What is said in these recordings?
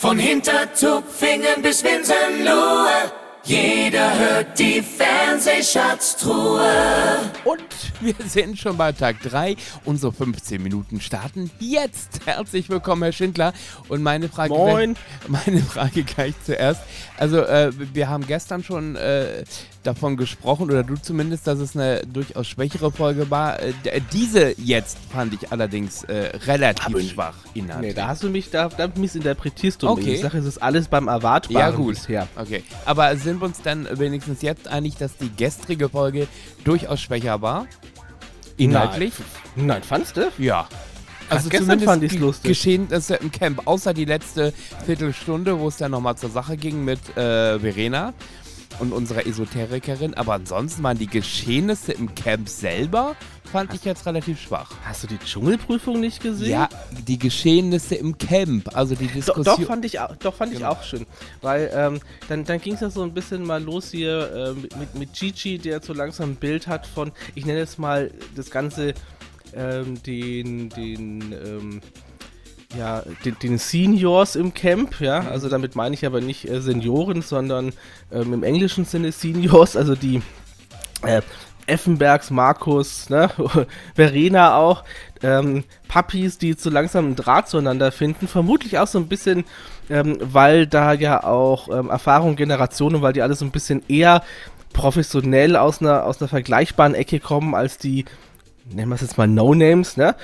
Von Hintertupfingen bis Winsenlohe, jeder hört die Fernsehschatztruhe. Und wir sind schon bei Tag 3. Unsere 15 Minuten starten jetzt. Herzlich willkommen, Herr Schindler. Und meine Frage, Moin. meine Frage gleich zuerst. Also, äh, wir haben gestern schon äh, davon gesprochen, oder du zumindest, dass es eine durchaus schwächere Folge war. Äh, d- diese jetzt fand ich allerdings äh, relativ Aber- schwach inhaltlich. Nee, da hast du mich, da, da missinterpretierst du Okay. mich. Ich sage, es ist alles beim Erwartbaren Ja, gut. bisher. Okay. Aber sind wir uns dann wenigstens jetzt einig, dass die gestrige Folge durchaus schwächer war? Inhaltlich? Nein, Nein fandst du? Ja. Also gestern fand ich's ge- lustig. Geschehnisse im Camp, außer die letzte Viertelstunde, wo es dann nochmal zur Sache ging mit äh, Verena und unserer Esoterikerin. Aber ansonsten waren die Geschehnisse im Camp selber, fand ich jetzt relativ schwach. Hast du die Dschungelprüfung nicht gesehen? Ja, die Geschehnisse im Camp, also die Diskussion. doch, fand ich, au- doch, fand ich Genau. auch schön. Weil ähm, dann, dann ging es ja so ein bisschen mal los hier äh, mit, mit, mit Gigi, der jetzt so langsam ein Bild hat von, ich nenne es mal das Ganze, ähm, den, den, ähm, ja, den, den Seniors im Camp, ja, also damit meine ich aber nicht äh, Senioren, sondern ähm, im englischen Sinne Seniors, also die äh, Effenbergs, Markus, ne, Verena auch, ähm, Puppies, die zu langsam einen Draht zueinander finden, vermutlich auch so ein bisschen, ähm, weil da ja auch ähm, Erfahrung, Generationen, weil die alle so ein bisschen eher professionell aus einer, aus einer vergleichbaren Ecke kommen als die, nennen wir es jetzt mal No-Names, ne?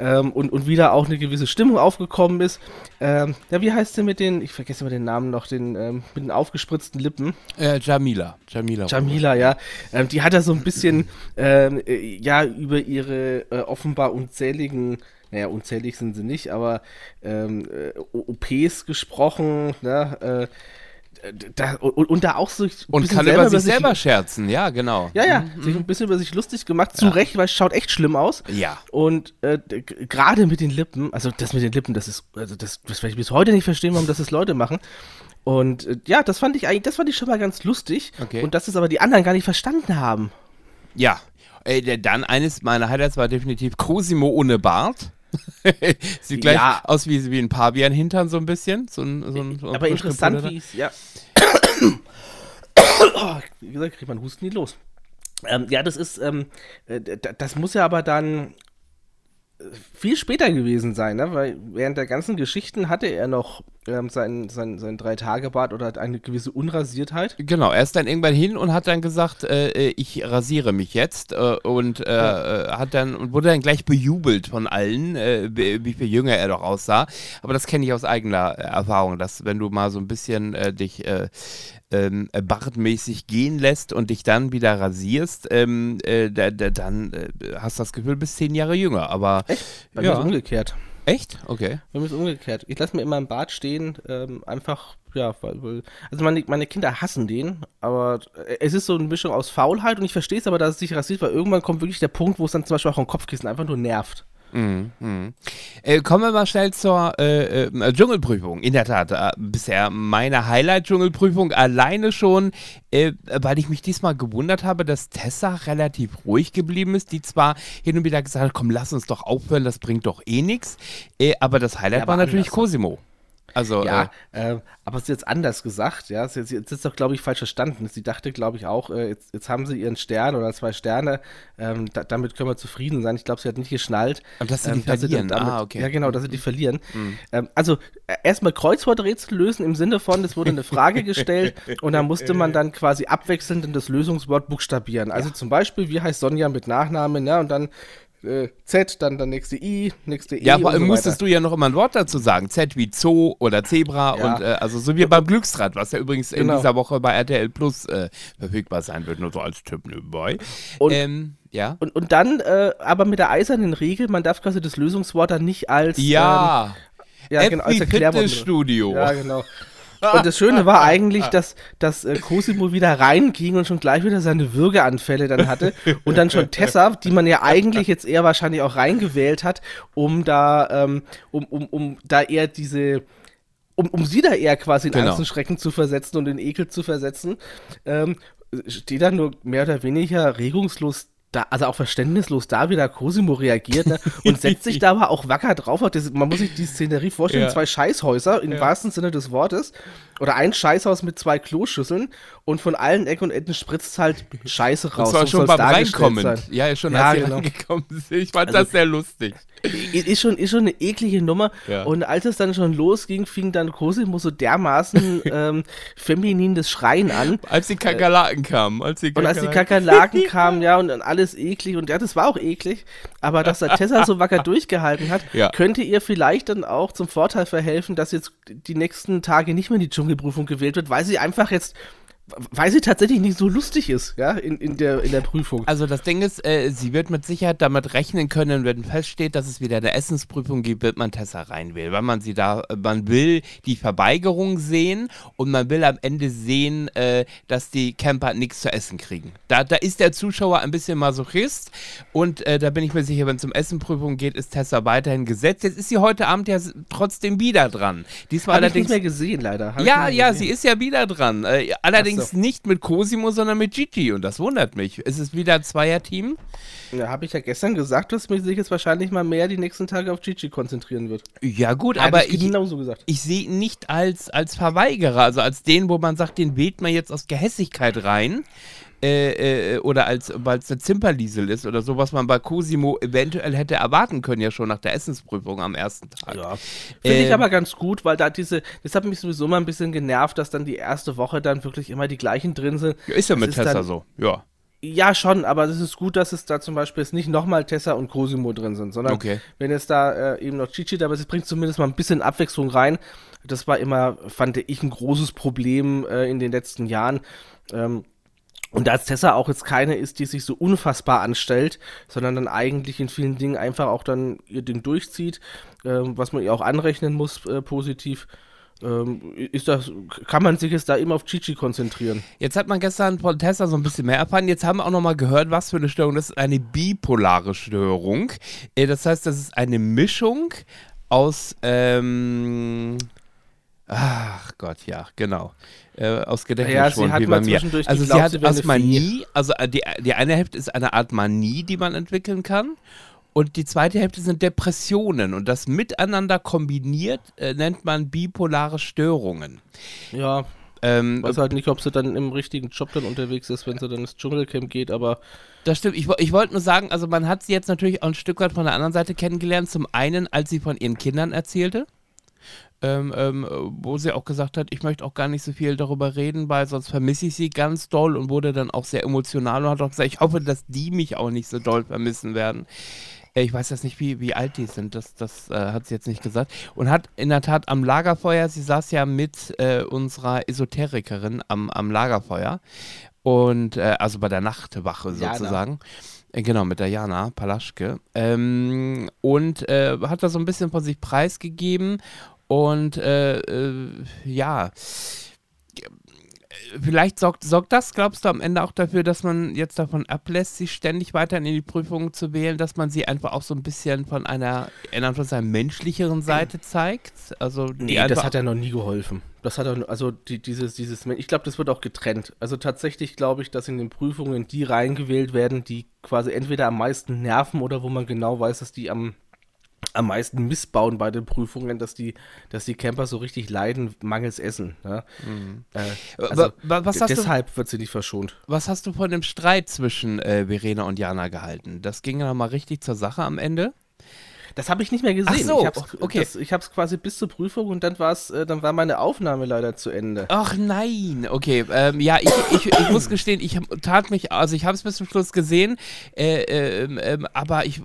Ähm, und, und wieder auch eine gewisse Stimmung aufgekommen ist. Ähm, ja, wie heißt der mit den, ich vergesse immer den Namen noch, den ähm, mit den aufgespritzten Lippen? äh, Jamila. Jamila. Jamila, ja. Ähm, die hat ja so ein bisschen, ähm, äh, ja, über ihre äh, offenbar unzähligen, naja, unzählig sind sie nicht, aber ähm, äh, OPs gesprochen, ne? Äh, da, und, und da auch so ein Und kann über sich sich- selber scherzen, ja, genau. Ja, ja, sich ein bisschen über sich lustig gemacht, zu Recht, weil es schaut echt schlimm aus. Ja. Und äh, gerade mit den Lippen, also das mit den Lippen, das ist, also das, das werde ich bis heute nicht verstehen, warum das das Leute machen. Und äh, ja, das fand ich eigentlich, das fand ich schon mal ganz lustig. Okay. Und dass es aber die anderen gar nicht verstanden haben. Ja. Äh, dann eines meiner Highlights war definitiv Cosimo ohne Bart. Sieht gleich Ja. aus wie, wie ein Pavian-Hintern so ein bisschen. So ein, so ein, so aber interessant, wie es, ja. wie gesagt, kriegt man Husten nie los. Ähm, ja, das ist, ähm, äh, das muss ja aber dann viel später gewesen sein, ne? weil während der ganzen Geschichten hatte er noch ähm, sein, sein, sein Drei-Tage-Bart oder eine gewisse Unrasiertheit. Genau, er ist dann irgendwann hin und hat dann gesagt, äh, äh, ich rasiere mich jetzt äh, und äh, äh, hat dann und wurde dann gleich bejubelt von allen, äh, wie viel jünger er doch aussah. Aber das kenne ich aus eigener Erfahrung, dass wenn du mal so ein bisschen dich äh, ähm, äh, bartmäßig gehen lässt und dich dann wieder rasierst, ähm, äh, da, da, dann äh, hast du das Gefühl, du bist zehn Jahre jünger. Aber Bei mir Ja. ist umgekehrt. echt? Okay. Bei mir ist umgekehrt. Ich lasse mir immer im Bart stehen, ähm, einfach, ja, weil, also meine, meine Kinder hassen den, aber äh, es ist so eine Mischung aus Faulheit und ich verstehe es aber, dass es sich rasiert, weil irgendwann kommt wirklich der Punkt, wo es dann zum Beispiel auch am Kopfkissen einfach nur nervt. Mhm, mhm. Äh, kommen wir mal schnell zur äh, äh, Dschungelprüfung. In der Tat, äh, bisher meine Highlight-Dschungelprüfung alleine schon, äh, weil ich mich diesmal gewundert habe, dass Tessa relativ ruhig geblieben ist, die zwar hin und wieder gesagt hat, komm, lass uns doch aufhören, das bringt doch eh nichts. Äh, aber das Highlight Ja, war aber natürlich anders. Cosimo. Also, Ja, äh, äh, aber es ist jetzt anders gesagt, ja. Sie, sie, jetzt ist doch, glaube ich, falsch verstanden. Sie dachte, glaube ich, auch, äh, jetzt, jetzt haben sie ihren Stern oder zwei Sterne, ähm, da, damit können wir zufrieden sein. Ich glaube, sie hat nicht geschnallt. Und dass sie ähm, die verlieren. damit, Ah, okay. Ja, genau, dass sie die verlieren. Ähm, also, äh, erstmal Kreuzworträtsel lösen im Sinne von, es wurde eine Frage gestellt und da musste man dann quasi abwechselnd in das Lösungswort buchstabieren. Also zum Beispiel, wie heißt Sonja mit Nachnamen, ja, und dann äh, Z, dann der nächste I, nächste E. ja, allem so musstest weiter. du ja noch immer ein Wort dazu sagen. Z wie Zoo oder Zebra Ja. und äh, also so wie beim Glücksrad, was ja übrigens in Genau. dieser Woche bei RTL Plus äh, verfügbar sein wird, nur so als Tipp nebenbei. Und- ähm, ja. Und, und dann äh, aber mit der eisernen Regel, man darf quasi das Lösungswort dann nicht als Ja, ähm, ja genau als Erklärwort. Ja, genau. Und das Schöne war eigentlich, dass, dass äh, Cosimo wieder reinging und schon gleich wieder seine Würgeanfälle dann hatte. Und dann schon Tessa, die man ja eigentlich jetzt eher wahrscheinlich auch reingewählt hat, um da, ähm, um, um, um da eher diese, um, um sie da eher quasi in Genau. Angst und Schrecken zu versetzen und in Ekel zu versetzen, ähm, steht da nur mehr oder weniger regungslos da, also auch verständnislos da wieder Cosimo reagiert ne? und setzt sich da aber auch wacker drauf. Das, man muss sich die Szenerie vorstellen, Ja. zwei Scheißhäuser im Ja. wahrsten Sinne des Wortes oder ein Scheißhaus mit zwei Kloschüsseln und von allen Ecken und Enden spritzt halt Scheiße raus. Zwar So schon beim Reinkommen. sein. Ja, schon Ja, als genau. reingekommen sind. Ich fand Also- das sehr lustig. Ist schon, ist schon eine eklige Nummer. Ja. Und als es dann schon losging, fing dann Cosimo so dermaßen ähm, feminin das Schreien an. Als die Kakerlaken kamen. Als die Äh, Und als die Kakerlaken- Kakerlaken kamen, ja, und dann alles eklig, und ja, das war auch eklig, aber dass der Tessa so wacker durchgehalten hat, Ja. könnte ihr vielleicht dann auch zum Vorteil verhelfen, dass jetzt die nächsten Tage nicht mehr in die Dschungelprüfung gewählt wird, weil sie einfach jetzt, weil sie tatsächlich nicht so lustig ist, ja, in, in, der, in der Prüfung. Also das Ding ist, äh, sie wird mit Sicherheit damit rechnen können, wenn feststeht, dass es wieder eine Essensprüfung gibt, wird man Tessa reinwählen, weil man sie da, äh, man will die Verweigerung sehen und man will am Ende sehen, äh, dass die Camper nichts zu essen kriegen. Da, da ist der Zuschauer ein bisschen Masochist und äh, da bin ich mir sicher, wenn es um Essenprüfung geht, ist Tessa weiterhin gesetzt. Jetzt ist sie heute Abend ja trotzdem wieder dran. Diesmal Habe ich nicht allerdings mehr gesehen, leider. Hab ja, ja, gesehen. sie ist ja wieder dran. Äh, allerdings Ach so. nicht mit Cosimo, sondern mit Gigi und das wundert mich. Ist es wieder ein Zweierteam? Ja, habe ich ja gestern gesagt, dass mich sich jetzt wahrscheinlich mal mehr die nächsten Tage auf Gigi konzentrieren wird. Ja gut, Hab aber ich ich, genauso gesagt. ich sehe ihn nicht als, als Verweigerer, also als den, wo man sagt, den wählt man jetzt aus Gehässigkeit rein. Äh, äh, oder als weil es eine Zimperliesel ist oder so, was man bei Cosimo eventuell hätte erwarten können, ja schon nach der Essensprüfung am ersten Tag. Ja. Finde ich Ähm, aber ganz gut, weil da diese, das hat mich sowieso mal ein bisschen genervt, dass dann die erste Woche dann wirklich immer die gleichen drin sind. Ist ja Das mit Tessa so, ja. Ja, schon, aber es ist gut, dass es da zum Beispiel jetzt nicht nochmal Tessa und Cosimo drin sind, sondern Okay. wenn es da äh, eben noch Chichi dabei ist, es bringt zumindest mal ein bisschen Abwechslung rein. Das war immer, fand ich, ein großes Problem äh, in den letzten Jahren. Ähm, und da Tessa auch jetzt keine ist, die sich so unfassbar anstellt, sondern dann eigentlich in vielen Dingen einfach auch dann ihr Ding durchzieht, ähm, was man ihr auch anrechnen muss, äh, positiv, ähm, ist das, kann man sich jetzt da immer auf Chichi konzentrieren. Jetzt hat man gestern von Tessa so ein bisschen mehr erfahren. Jetzt haben wir auch nochmal gehört, was für eine Störung. Das ist eine bipolare Störung. Äh, Das heißt, das ist eine Mischung aus, ähm, ach Gott, ja, genau. Äh, aus Gedächtnisschwund, sie hat wie bei mir. Also sie hat aus Manie, also äh, die, die eine Hälfte ist eine Art Manie, die man entwickeln kann. Und die zweite Hälfte sind Depressionen. Und das miteinander kombiniert äh, nennt man bipolare Störungen. Ja, Ähm, weiß halt nicht, ob sie dann im richtigen Job dann unterwegs ist, wenn sie dann ins Dschungelcamp geht, aber Das stimmt. Ich, ich wollte nur sagen, also man hat sie jetzt natürlich auch ein Stück weit von der anderen Seite kennengelernt. Zum einen, als sie von ihren Kindern erzählte, ähm, ähm, wo sie auch gesagt hat, ich möchte auch gar nicht so viel darüber reden, weil sonst vermisse ich sie ganz doll und wurde dann auch sehr emotional und hat auch gesagt, ich hoffe, dass die mich auch nicht so doll vermissen werden. Ich weiß jetzt nicht, wie, wie alt die sind, das, das äh, hat sie jetzt nicht gesagt. Und hat in der Tat am Lagerfeuer, sie saß ja mit äh, unserer Esoterikerin am, am Lagerfeuer und äh, also bei der Nachtwache Jana. sozusagen. Äh, Genau, mit der Jana Palaschke. Ähm, und äh, hat da so ein bisschen von sich preisgegeben. Und äh, ja, vielleicht sorgt, sorgt das, glaubst du, am Ende auch dafür, dass man jetzt davon ablässt, sich ständig weiter in die Prüfungen zu wählen, dass man sie einfach auch so ein bisschen von einer, in Anführungszeichen, menschlicheren Seite zeigt? Also nee, das hat ja noch nie geholfen. Das hat er, also die, dieses, dieses, ich glaube, das wird auch getrennt. Also tatsächlich glaube ich, dass in den Prüfungen die reingewählt werden, die quasi entweder am meisten nerven oder wo man genau weiß, dass die am, am meisten missbauen bei den Prüfungen, dass die, dass die Camper so richtig leiden, mangels Essen. Ja? Äh, also, Wa- wa- was hast du- deshalb wird sie nicht verschont. Was hast du von dem Streit zwischen äh, Verena und Jana gehalten? Das ging ja noch mal richtig zur Sache am Ende. Das habe ich nicht mehr gesehen. Ach so, ich hab's, okay. das, ich habe es quasi bis zur Prüfung und dann war's, äh, dann war meine Aufnahme leider zu Ende. Ach nein, okay. Ähm, ja, ich, ich, ich muss gestehen, ich tat mich, also ich habe es bis zum Schluss gesehen, äh, ähm, ähm, aber ich äh,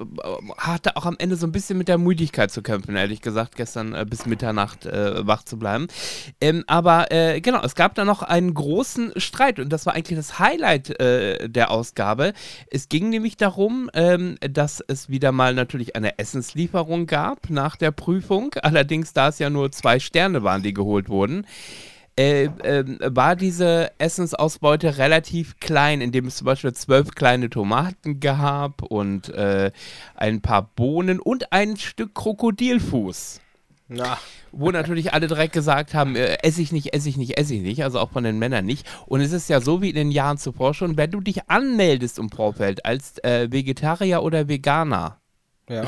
hatte auch am Ende so ein bisschen mit der Müdigkeit zu kämpfen, ehrlich gesagt, gestern äh, bis Mitternacht äh, wach zu bleiben. Ähm, aber äh, genau, es gab da noch einen großen Streit und das war eigentlich das Highlight äh, der Ausgabe. Es ging nämlich darum, ähm, dass es wieder mal natürlich eine Essenslieferung gab nach der Prüfung. Allerdings, da es ja nur zwei Sterne waren, die geholt wurden, äh, ähm, war diese Essensausbeute relativ klein, indem es zum Beispiel zwölf kleine Tomaten gab und äh, ein paar Bohnen und ein Stück Krokodilfuß. Na, wo natürlich alle direkt gesagt haben, äh, esse ich nicht, esse ich nicht, esse ich nicht, also auch von den Männern nicht. Und es ist ja so wie in den Jahren zuvor schon, wenn du dich anmeldest im Vorfeld als äh, Vegetarier oder Veganerin, ja.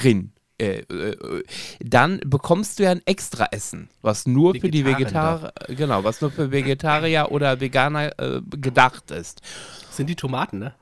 Äh, äh, dann bekommst du ja ein Extraessen, was nur für die Vegetarier. Genau, was nur für Vegetarier oder Veganer äh, gedacht ist. Sind die Tomaten, ne?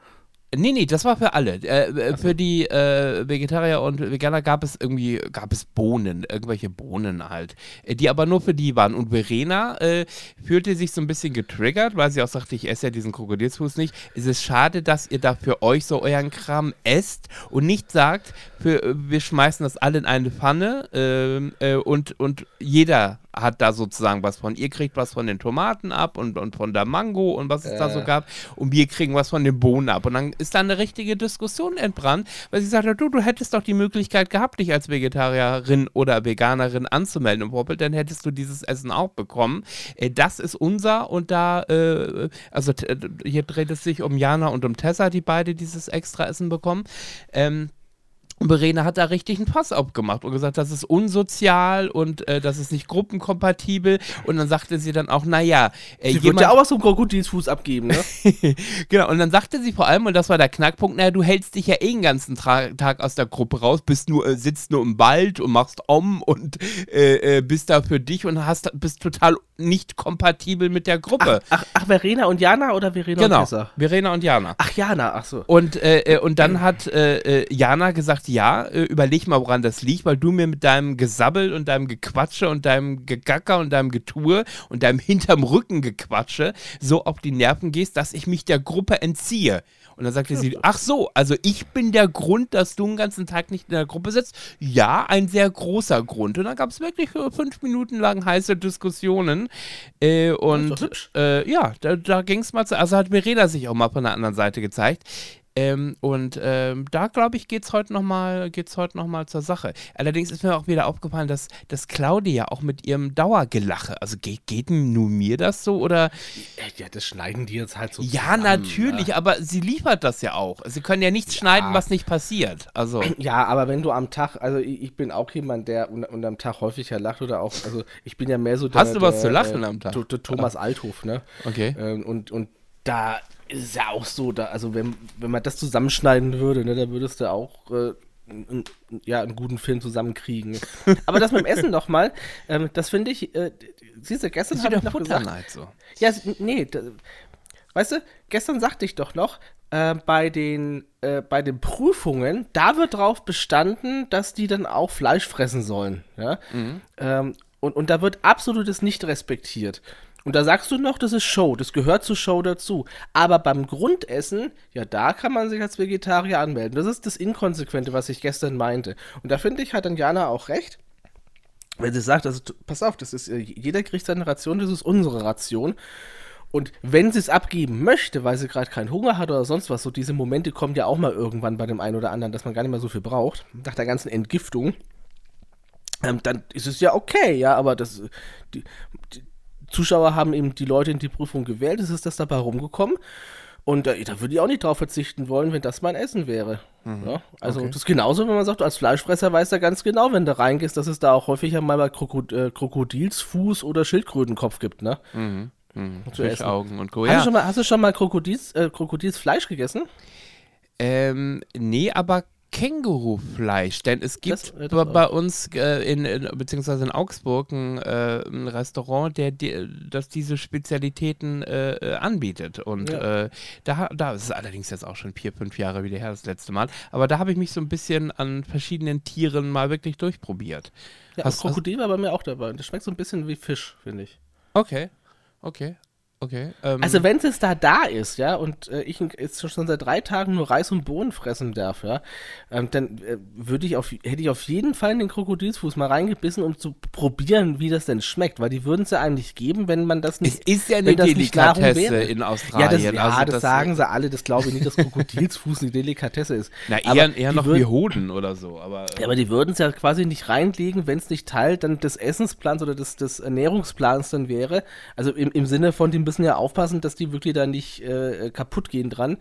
Nee, nee, das war für alle. Äh, äh, Für die äh, Vegetarier und Veganer gab es irgendwie, gab es Bohnen, irgendwelche Bohnen halt, äh, die aber nur für die waren. Und Verena äh, fühlte sich so ein bisschen getriggert, weil sie auch sagte, ich esse ja diesen Krokodilsfuß nicht. Es ist schade, dass ihr da für euch so euren Kram esst und nicht sagt, für, äh, wir schmeißen das alle in eine Pfanne ähm, äh, und, und jeder hat da sozusagen was von. Ihr kriegt was von den Tomaten ab und, und von der Mango und was es da so Äh. gab. Und wir kriegen was von den Bohnen ab. Und dann ist da eine richtige Diskussion entbrannt, weil sie sagte, du, du hättest doch die Möglichkeit gehabt, dich als Vegetarierin oder Veganerin anzumelden im Vorbild, dann hättest du dieses Essen auch bekommen. Äh, das ist unser und da, äh, also äh, hier dreht es sich um Jana und um Tessa, die beide dieses Extraessen bekommen. Ähm, und Verena hat da richtig einen Pass aufgemacht und gesagt, das ist unsozial und äh, das ist nicht gruppenkompatibel. Und dann sagte sie dann auch, naja, äh, Sie wird ja auch was zum Krokodilsfuß abgeben, ne? genau, und dann sagte sie vor allem, und das war der Knackpunkt, naja, du hältst dich ja eh den ganzen Tra Tag aus der Gruppe raus, bist nur, äh, sitzt nur im Wald und machst Om und äh, äh, bist da für dich und hast, bist total nicht kompatibel mit der Gruppe. Ach, ach, Verena und Jana oder Verena und genau, Tessa? Verena und Jana. Ach, Jana, ach so. Und, äh, äh, und dann hat Jana gesagt, ja, äh, überleg mal, woran das liegt, weil du mir mit deinem Gesabbel und deinem Gequatsche und deinem Gegacker und deinem Getue und deinem hinterm Rücken Gequatsche so auf die Nerven gehst, dass ich mich der Gruppe entziehe. Und dann sagte sie, ach so, also ich bin der Grund, dass du den ganzen Tag nicht in der Gruppe sitzt. Ja, ein sehr großer Grund. Und dann gab es wirklich fünf Minuten lang heiße Diskussionen. Äh, und äh, ja, da, da ging es mal zu. Also hat Verena sich auch mal von der anderen Seite gezeigt. Ähm, und ähm, da, glaube ich, geht es heute nochmal heute noch mal zur Sache. Allerdings ist mir auch wieder aufgefallen, dass, dass Claudia auch mit ihrem Dauergelache, also geht, geht nur mir das so oder? Ja, das schneiden die jetzt halt so Ja, zusammen, natürlich, ne? aber sie liefert das ja auch. Sie können ja nichts schneiden, was nicht passiert. Also, Ja, aber wenn du am Tag, also ich, ich bin auch jemand, der un, unterm Tag häufiger lacht oder auch, also ich bin ja mehr so der, Hast du was der, zu lachen äh, am Tag? Thomas Althoff, ne? okay. Ähm, und, und da ist es ja auch so, da, also wenn, wenn man das zusammenschneiden würde, ne, da würdest du auch äh, n- n- ja, einen guten Film zusammenkriegen. Aber das mit dem Essen noch mal, ähm, das finde ich, äh, siehst du, gestern habe ich noch gesagt, Futterneid so. ja, nee, da, weißt du, gestern sagte ich doch noch, äh, bei, den, äh, bei den Prüfungen, da wird drauf bestanden, dass die dann auch Fleisch fressen sollen. Ja? Ähm, und, und da wird absolutes nicht respektiert. Und da sagst du noch, das ist Show, das gehört zur Show dazu. Aber beim Grundessen, ja, da kann man sich als Vegetarier anmelden. Das ist das Inkonsequente, was ich gestern meinte. Und da finde ich, hat dann Jana auch recht wenn sie sagt, also pass auf, das ist, äh, jeder kriegt seine Ration, das ist unsere Ration. Und wenn sie es abgeben möchte, weil sie gerade keinen Hunger hat oder sonst was, so diese Momente kommen ja auch mal irgendwann bei dem einen oder anderen, dass man gar nicht mehr so viel braucht, nach der ganzen Entgiftung, ähm, dann ist es ja okay, ja, aber das, die, die Zuschauer haben eben die Leute in die Prüfung gewählt, es ist das dabei rumgekommen. Und äh, da würde ich auch nicht drauf verzichten wollen, wenn das mein Essen wäre. Ja? Also Okay. das ist genauso, wenn man sagt, als Fleischfresser weiß er ganz genau, wenn du reingehst, dass es da auch häufiger mal bei Krokod äh, Krokodilsfuß oder Schildkrötenkopf gibt, ne? Mhm. Mhm. Zu. Fischaugen und Co. Hast, du Ja. schon mal, hast du schon mal Krokodils, äh, Krokodilsfleisch gegessen? Ähm, nee, aber Kängurufleisch, denn es gibt Das- das bei uns äh, in, in beziehungsweise in Augsburg ein, äh, ein Restaurant, der die, das diese Spezialitäten äh, äh, anbietet und Ja. äh, da da ist es allerdings jetzt auch schon vier fünf Jahre wieder her das letzte Mal, aber da habe ich mich so ein bisschen an verschiedenen Tieren mal wirklich durchprobiert. Ja, Hast- das Krokodil war bei mir auch dabei. Das schmeckt so ein bisschen wie Fisch, finde ich. Okay, okay, okay. Ähm, Also wenn es da da ist, ja, und äh, ich jetzt schon seit drei Tagen nur Reis und Bohnen fressen darf, ja, ähm, dann äh, würde ich auf, hätte ich auf jeden Fall in den Krokodilsfuß mal reingebissen, um zu probieren, wie das denn schmeckt, weil die würden es ja eigentlich geben, wenn man das es nicht. ist ja eine das Delikatesse in ja, Australien. das, ja also das, sagen sie alle, das glaube ich nicht, dass Krokodilsfuß eine Delikatesse ist. Na, Aber eher, eher die noch würden- wie Hoden oder so, aber. äh, Ja, aber die würden es ja quasi nicht reinlegen, wenn es nicht Teil dann des Essensplans oder des, des Ernährungsplans dann wäre. Also im, im Sinne von, die müssen ja aufpassen, dass die wirklich da nicht äh, kaputt gehen dran.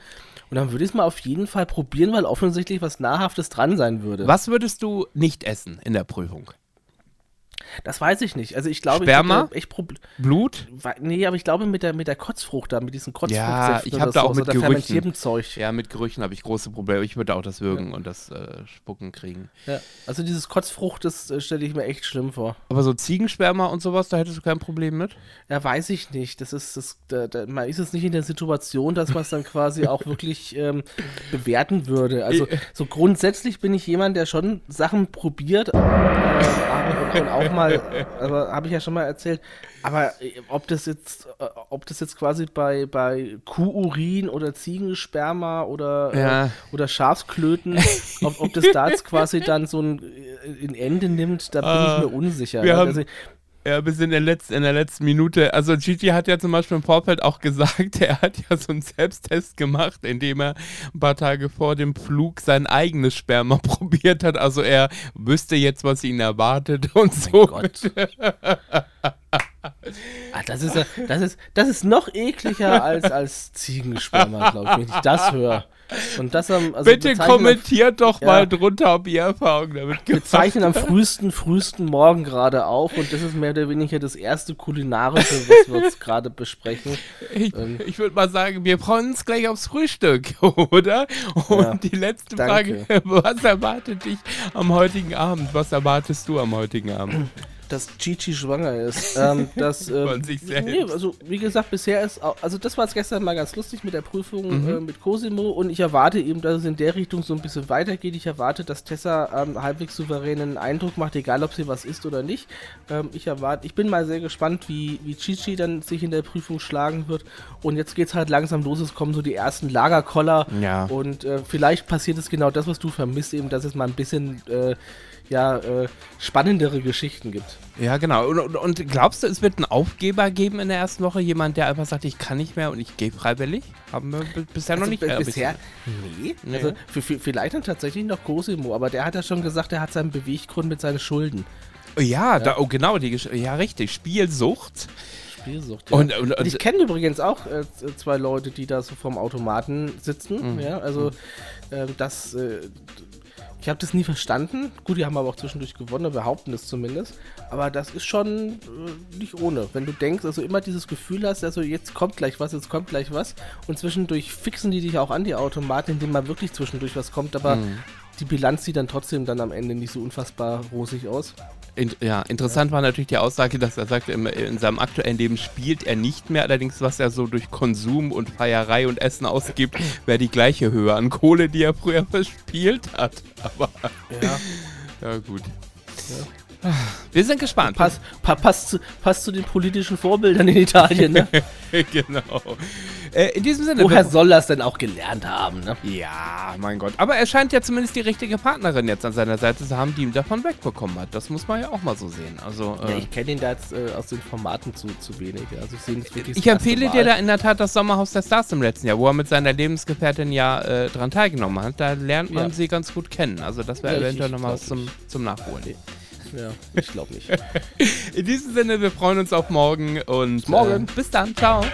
Und dann würde ich es mal auf jeden Fall probieren, weil offensichtlich was Nahrhaftes dran sein würde. Was würdest du nicht essen in der Prüfung? Das weiß ich nicht. Also ich glaube, Sperma? ich Blut? Nee, aber ich glaube mit der, mit der Kotzfrucht da, mit diesen Kotzfruchtsäften ich hab oder da so, auch also mit der Gerüchen. fermentierten Zeug. Ja, mit Gerüchen habe ich große Probleme. Ich würde auch das Würgen und das äh, Spucken kriegen. Ja. Also dieses Kotzfrucht, das äh, stelle ich mir echt schlimm vor. Aber so Ziegensperma und sowas, da hättest du kein Problem mit? Ja, weiß ich nicht. Das ist, das, da, da, man ist jetzt nicht in der Situation, dass man es dann quasi auch wirklich ähm, bewerten würde. Also so grundsätzlich bin ich jemand, der schon Sachen probiert und auch mal, aber habe ich ja schon mal erzählt. Aber äh, ob das jetzt, äh, ob das jetzt quasi bei, bei Kuhurin oder Ziegensperma oder, Ja. äh, oder Schafsklöten, ob, ob das da jetzt quasi dann so ein, ein Ende nimmt, da bin Ah, ich mir unsicher. wir ne? haben- also, Ja, bis in der, letzten, in der letzten Minute. Also Gigi hat ja zum Beispiel im Vorfeld auch gesagt, er hat ja so einen Selbsttest gemacht, indem er ein paar Tage vor dem Flug sein eigenes Sperma probiert hat. Also er wüsste jetzt, was ihn erwartet und so. Ah, das, ist ja, das, ist, das ist noch ekliger als, als Ziegensperma, glaube ich, wenn ich das höre. Und das am, also Bitte bezeichnen am- kommentiert doch Ja. mal drunter, ob ihr Erfahrungen damit Wir gemacht zeichnen am frühesten, frühesten Morgen gerade auf und das ist mehr oder weniger das erste kulinarische, was wir jetzt gerade besprechen. Ich, Ähm. ich würde mal sagen, wir freuen uns gleich aufs Frühstück, oder? Und Ja, die letzte danke. Frage, was erwartet dich am heutigen Abend? Was erwartest du am heutigen Abend? Dass Gigi schwanger ist. Ähm, das, ähm. Nee, also wie gesagt, bisher ist, au- also das war jetzt gestern mal ganz lustig mit der Prüfung Mhm. äh, mit Cosimo und ich erwarte eben, dass es in der Richtung so ein bisschen weitergeht. Ich erwarte, dass Tessa ähm, halbwegs souveränen Eindruck macht, egal ob sie was isst oder nicht. Ähm, ich erwarte, ich bin mal sehr gespannt, wie, wie Chichi dann sich in der Prüfung schlagen wird. Und jetzt geht's halt langsam los, es kommen so die ersten Lagerkoller Ja. und äh, vielleicht passiert es genau das, was du vermisst, eben, dass es mal ein bisschen äh, ja, äh, spannendere Geschichten gibt. Ja, genau. Und, und, glaubst du, es wird einen Aufgeber geben in der ersten Woche? Jemand, der einfach sagt, ich kann nicht mehr und ich gehe freiwillig? Haben wir bisher noch Also nicht. b- äh, bisher, nee. Nee. Also vielleicht dann tatsächlich noch Cosimo, aber der hat ja schon gesagt, er hat seinen Beweggrund mit seinen Schulden. Oh ja, Da, oh genau, die ja richtig, Spielsucht. Spielsucht. Ja. Und, und, Und ich kenne übrigens auch äh, zwei Leute, die da so vorm Automaten Mhm. sitzen. Ja, also ähm, das. Ich habe das nie verstanden. Gut, die haben aber auch zwischendurch gewonnen, behaupten das zumindest. Aber das ist schon äh, nicht ohne. Wenn du denkst, also immer dieses Gefühl hast, also jetzt kommt gleich was, jetzt kommt gleich was. Und zwischendurch fixen die dich auch an die Automaten, indem mal wirklich zwischendurch was kommt. Aber Mhm. Die Bilanz sieht dann trotzdem dann am Ende nicht so unfassbar rosig aus. in, ja, interessant war natürlich die Aussage, dass er sagt, im, in seinem aktuellen Leben spielt er nicht mehr. Allerdings, was er so durch Konsum und Feierei und Essen ausgibt, wäre die gleiche Höhe an Kohle, die er früher verspielt hat. Aber Ja. ja, gut. Wir sind gespannt. Pass, pa, passt, zu, passt zu den politischen Vorbildern in Italien, ne? genau. Äh, in diesem Sinne. Woher soll das denn auch gelernt haben, ne? Ja, mein Gott. Aber er scheint ja zumindest die richtige Partnerin jetzt an seiner Seite zu haben, die ihn davon wegbekommen hat. Das muss man ja auch mal so sehen. Also, Ja, äh, ich kenne ihn da jetzt äh, aus den Formaten zu, zu wenig. Also ich ich empfehle dir da in der Tat das Sommerhaus der Stars im letzten Jahr, wo er mit seiner Lebensgefährtin ja äh, dran teilgenommen hat. Da lernt man Ja. sie ganz gut kennen. Also das wäre Ja, eventuell nochmal was zum, zum Nachholen. Ja, ich glaube nicht. In diesem Sinne, wir freuen uns auf morgen und morgen. Äh, bis dann. Ciao.